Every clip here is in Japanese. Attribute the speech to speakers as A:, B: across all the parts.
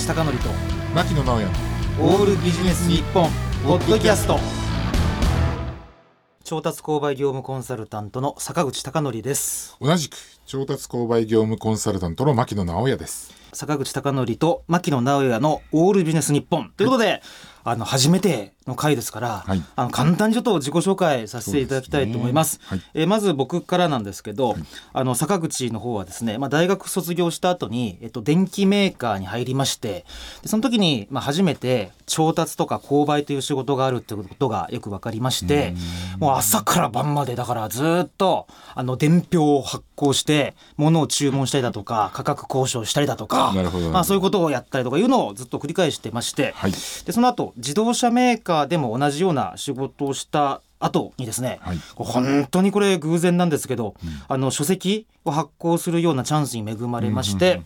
A: 口貴則と
B: 牧野直哉
A: オールビジネス日本ポッドキャスト。調達購買業務コンサルタントの坂口貴則です。
B: 同じく調達購買業務コンサルタントの牧野直哉です。
A: 坂口貴則と牧野直哉のオールビジネス日本。ということで、あの初めての回ですから、
B: はい。
A: あの簡単にちょっと自己紹介させていただきたいと思います。
B: すね。
A: えーまず僕からなんですけど、あの坂口の方はですね、まあ、大学卒業した後に、えっと、電機メーカーに入りましてでその時に、まあ、初めて調達とか購買という仕事があるってことがよく分かりましてもう朝から晩までだからずっとあの伝票を発行して物を注文したりだとか価格交渉したりだとかまあ、そういうことをやったりとかいうのをずっと繰り返してまして、
B: はい。
A: でその後自動車メーカーでも同じような仕事をした後にですね、
B: はい。
A: 本当にこれ偶然なんですけど、あの書籍を発行するようなチャンスに恵まれまして、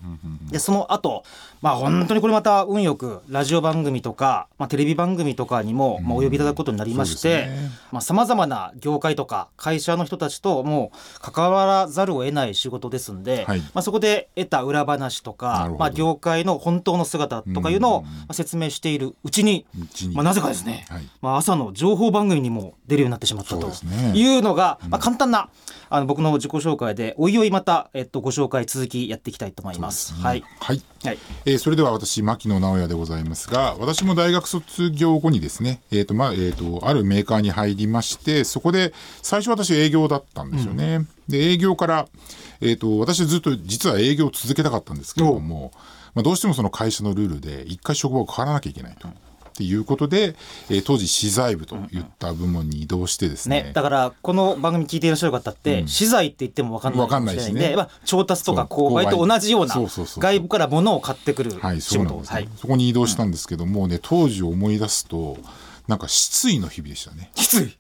A: でその後まあ本当にこれまた運よくラジオ番組とか、まあ、テレビ番組とかにも、まあ、お呼びいただくことになりまして
B: そうですね。
A: さまざ、まな業界とか会社の人たちともう関わらざるを得ない仕事ですんで、
B: はい。
A: まあ、そこで得た裏話とかまあ、業界の本当の姿とかいうのをまあ説明しているうちに、
B: うちに。
A: まあ、なぜかですね、
B: はい。
A: まあ、朝の情報番組にも出るようになってしまったというのが、まあ、簡単なあの僕の自己紹介でおいおいまた、えっと、ご紹介続きやっていきたいと思います。
B: すね。
A: はい。
B: はい。
A: はい。
B: えーそれでは私牧野直哉でございますが私も大学卒業後にですね、えーとまあえー、とあるメーカーに入りましてそこで最初私営業だったんですよね、で営業から、えー、と私ずっと実は営業を続けたかったんですけれども、まあ、どうしてもその会社のルールで一回職場を変わらなきゃいけないと。っていうことで、えー当時資材部といった部門に移動してですね,、
A: ね、だからこの番組聞いていらっしゃる方って、資材って言っても分かんないかもしれないんで、
B: わかんないしね
A: まあ、調達とか購買と同じような外部から物を買ってくる
B: はい、
A: 仕事はい、
B: そこに移動したんですけどもうね当時を思い出すとなんか失意の日々でしたね。
A: きつい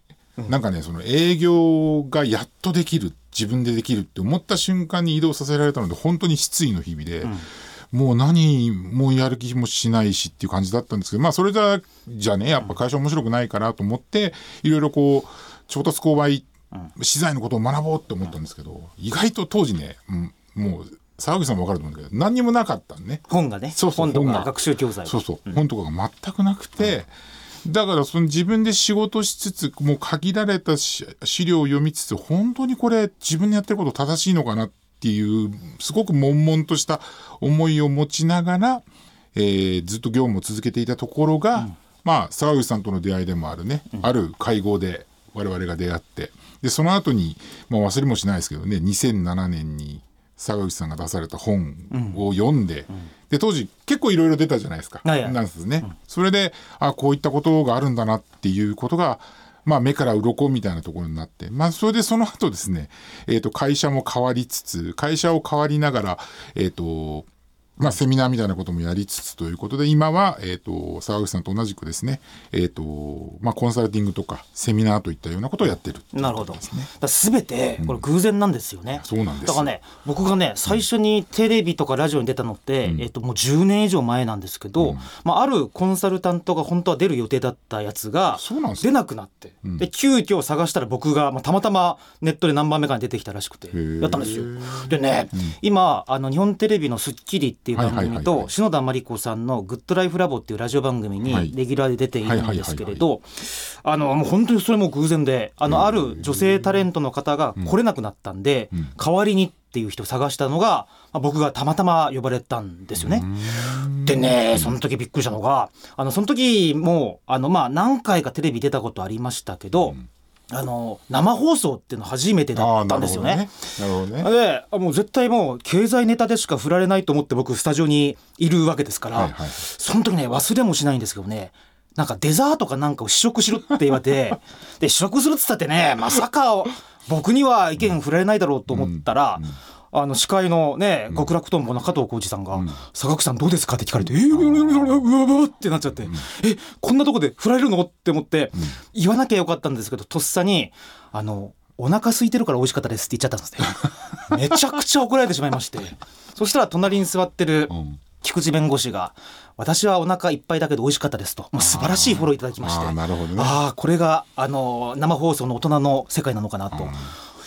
B: なんかねその営業がやっとできる自分でできるって思った瞬間に移動させられたので本当に失意の日々で、もう何もやる気もしないしっていう感じだったんですけどまあそれじゃじゃねやっぱ会社面白くないかなと思っていろいろこう調達購買資材のことを学ぼうって思ったんですけど意外と当時ね、うんもう沢口さんも分かると思うんだけど何にもなかったんね。
A: 本がね
B: そうそう
A: 本とか学習教材が。
B: そうそう、本とかが全くなくて、だからその自分で仕事しつつもう限られたし資料を読みつつ本当にこれ自分でやってること正しいのかなっていうすごく悶々とした思いを持ちながら、えーずっと業務を続けていたところが、まあ沢口さんとの出会いでもあるね、ある会合で我々が出会って。でその後に、まあ、忘れもしないですけどね2007年に沢口さんが出された本を読んで、で当時結構いろいろ出たじゃないですか、なんですね、それであこういったことがあるんだなっていうことがまあ、目から鱗みたいなところになって、まあ、それでその後ですね、えー、と会社も変わりつつ会社を変わりながら、えーとまあ、セミナーみたいなこともやりつつということで今は、えー、と沢口さんと同じくですね、えーとまあ、コンサルティングとかセミナーといったようなことをやってる
A: なるほど。
B: すね。
A: から全てこれ偶然なんですよね。
B: そうなんです
A: だからね、僕がね、最初にテレビとかラジオに出たのって、えっともう10年以上前なんですけど、まああるコンサルタントが本当は出る予定だったやつが
B: そうなんですか
A: 出なくなって、で急遽探したら僕がまあたまたまネットで何番目かに出てきたらしくて
B: ー。
A: やったんですよ。でね、今あの日本テレビの『スッキリ』っていう番組と
B: はい
A: 篠田麻里子さんの『グッドライフラボ』っていうラジオ番組に
B: はい。
A: レギュラーで出ているんですけれ
B: はい
A: ど、あのもう本当にそれも偶然であのある女性タレントの方が来れなくなったんで、代わりにっていう人を探したのが、まあ、僕がたまたま呼ばれたんですよね。でねその時びっくりしたのがあのその時もあの、まあ、何回かテレビ出たことありましたけど、あの生放送っていうの初めてだったんですよね。
B: なるほどね。
A: であもう絶対もう経済ネタでしか振られないと思って僕スタジオにいるわけですから、
B: はいはい
A: その時ね忘れもしないんですけどねなんかデザートかなんかを試食しろって言われてで試食するっつったってねまさか僕には意見振られないだろうと思ったら。あの司会のね極楽とんぼの加藤浩次さんが「坂口さんどうですか?」って聞かれて「えー、うわってなっちゃって「えこんなとこで振られるの?」って思って言わなきゃよかったんですけどとっさに「あのお腹空いてるから美味しかったです」って言っちゃったんですねめちゃくちゃ怒られてしまいましてそしたら隣に座ってる
B: ん
A: 菊池弁護士が「私はお腹いっぱいだけど美味しかったです」ともう素晴らしいフォローいただきまして
B: あーなるほどね
A: ああこれがあの生放送の大人の世界なのかなと。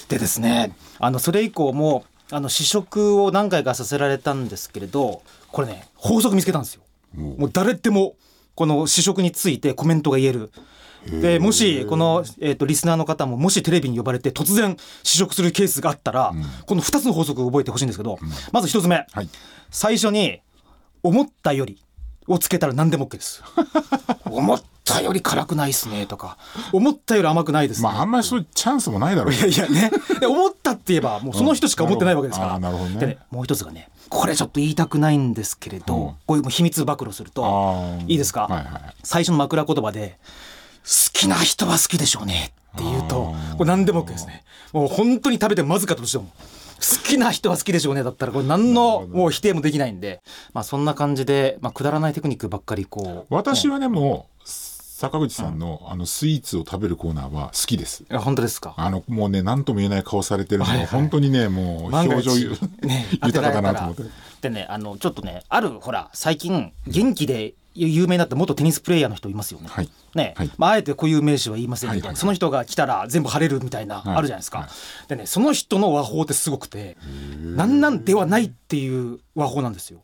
A: でですねあのそれ以降もあの試食を何回かさせられたんですけれどこれね法則見つけたんですよ。もう誰でもこの試食についてコメントが言える。でもしこの、えー、とリスナーの方ももしテレビに呼ばれて突然試食するケースがあったら、この2つの法則を覚えてほしいんですけど、まず1つ目、
B: はい。
A: 最初に「思ったより」をつけたら何でも OK です。思 ったより辛くないですねとか思ったより甘くないですね、
B: まああんまりそういうチャンスもないだろう。
A: いやいやね。で思ったって言えばもうその人しか思ってないわけですから、
B: あーなるほどね。
A: でねもう一つがねこれちょっと言いたくないんですけれど、
B: うん。
A: こういう秘密暴露するといいですか、
B: はいはい
A: 最初の枕言葉で「好きな人は好きでしょうね」って言うとこれ何でも OK ですね。もう本当に食べてまずかったとしても好きな人は好きでしょうねだったらこれ何のもう否定もできないんでまあそんな感じで、まあ、くだらないテクニックばっかりこう
B: 私はでも坂口さんのあのスイーツを食べるコーナーは好きです。
A: いや本当ですか？
B: あのもうね何とも言えない顔されてるの
A: はいはい。
B: が本当にねもう表情
A: ね
B: 豊かだなと思って。
A: でねあのちょっとねあるほら最近元気で有名になった元テニスプレーヤーの人いますよね。
B: はい。
A: ね
B: はい。
A: まあ、あえて固有名詞は言いませんみたいな、
B: はいはい。
A: その人が来たら全部晴れるみたいな、
B: はい。
A: あるじゃないですか、
B: はい
A: でねその人の和法ってすごくてなんなんではないっていう和法なんですよ。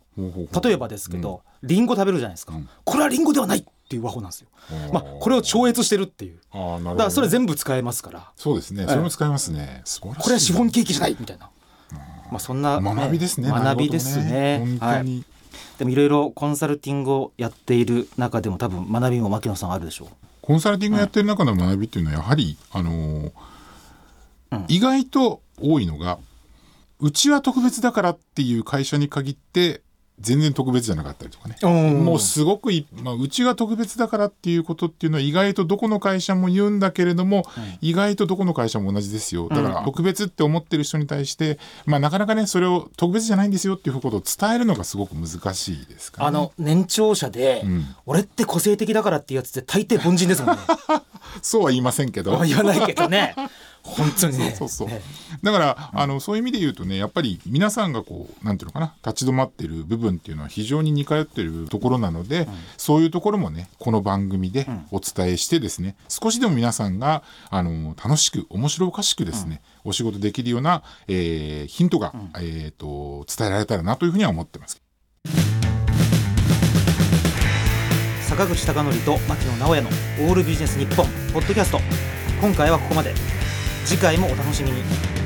A: 例えばですけど、リンゴ食べるじゃないですか、
B: うん。
A: これはリンゴではないっていう和法なんですよ、まあ、これを超越してるっていう。
B: あーなるほど
A: だからそれ全部使えますから。
B: そうですね。それも使えますね。
A: これはシフォンケーキじゃないみたいな、まあ、そんな、
B: 学びですね。
A: 学びですね。
B: なるほど本当
A: はい。
B: に。
A: でもいろいろコンサルティングをやっている中でも多分学びも牧野さんあるでしょう。
B: コンサルティングやってる中の学びっていうのはやはり、あの意外と多いのがうちは特別だからっていう会社に限って全然特別じゃなかったりとかね。もうすごくい、まあ、うちが特別だからっていうことっていうのは意外とどこの会社も言うんだけれども、意外とどこの会社も同じですよ。だから
A: うん
B: 特別って思ってる人に対して、まあ、なかなかねそれを特別じゃないんですよっていうことを伝えるのがすごく難しいですから、ね、
A: あの年長者で、
B: うん。
A: 俺って個性的だからっていうやつって大抵凡人ですもんね
B: そうは言いませんけど。
A: 言わないけどね。本当にね。
B: そうそうそう。
A: ね
B: だから、あのそういう意味で言うとねやっぱり皆さんがこうなんていうのかな立ち止まってる部分っていうのは非常に似通ってるところなので、そういうところもねこの番組でお伝えしてですね、少しでも皆さんがあの楽しく面白おかしくですね、お仕事できるような、えーヒントが、えー、と伝えられたらなというふうには思ってます。
A: 坂口孝則と牧野直哉の「オールビジネス日本ポッドキャスト今回はここまで。次回もお楽しみに。